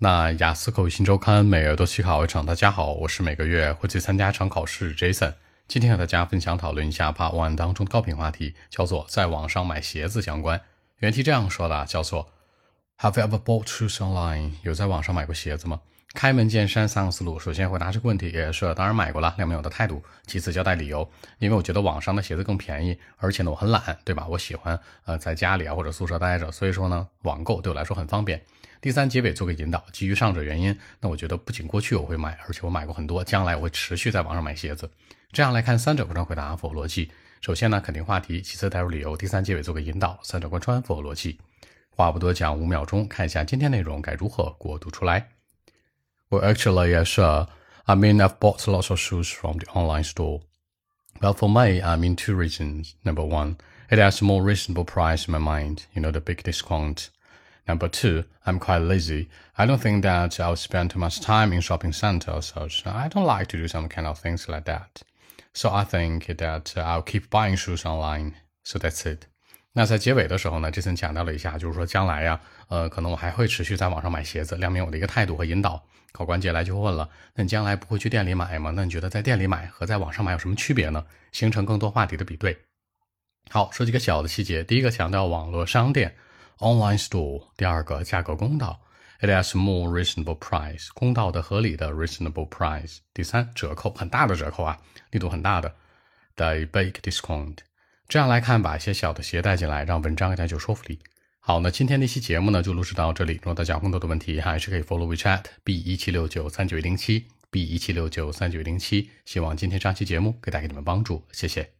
那雅思口语新周刊每月都去考一场。大家好，我是每个月会去参加一场考试 Jason。今天和大家分享讨论一下 Part One 当中的高频话题，叫做在网上买鞋子相关。原题这样说的，叫做 Have you ever bought shoes online？有在网上买过鞋子吗？开门见山三个思路。首先回答这个问题，也是当然买过了，两面我的态度。其次交代理由，因为我觉得网上的鞋子更便宜，而且呢我很懒，对吧？我喜欢呃在家里啊或者宿舍待着，所以说呢网购对我来说很方便。第三结尾做个引导，基于上者原因，那我觉得不仅过去我会买，而且我买过很多，将来我会持续在网上买鞋子。这样来看，三者贯穿回答符合逻辑。首先呢，肯定话题，其次带入理由，第三结尾做个引导，三者贯穿符合逻辑。话不多讲，五秒钟，看一下今天内容该如何过渡出来。Well, actually, yeah, uh, sure. I mean, I've bought lots of shoes from the online store. Well, for me, I mean two reasons. Number one, it has a more reasonable price in my mind, you know, the big discount. Number two, I'm quite lazy. I don't think that I'll spend too much time in shopping centers, so I don't like to do some kind of things like that. So I think that uh, I'll keep buying shoes online. So that's it. 那在结尾的时候呢，这森强调了一下，就是说将来呀，呃，可能我还会持续在网上买鞋子，亮明我的一个态度和引导。考官接下来就问了，那你将来不会去店里买吗？那你觉得在店里买和在网上买有什么区别呢？形成更多话题的比对。好，说几个小的细节。第一个强调网络商店。Online store，第二个价格公道，It has more reasonable price，公道的、合理的 reasonable price。第三，折扣很大的折扣啊，力度很大的，the big discount。这样来看，把一些小的鞋带进来，让文章更加有说服力。好，那今天的一期节目呢，就录制到这里。如果大家有更多的问题，还是可以 follow WeChat B 一七六九三九零七 B 一七六九三九零七。希望今天这期节目可以带给你们帮助，谢谢。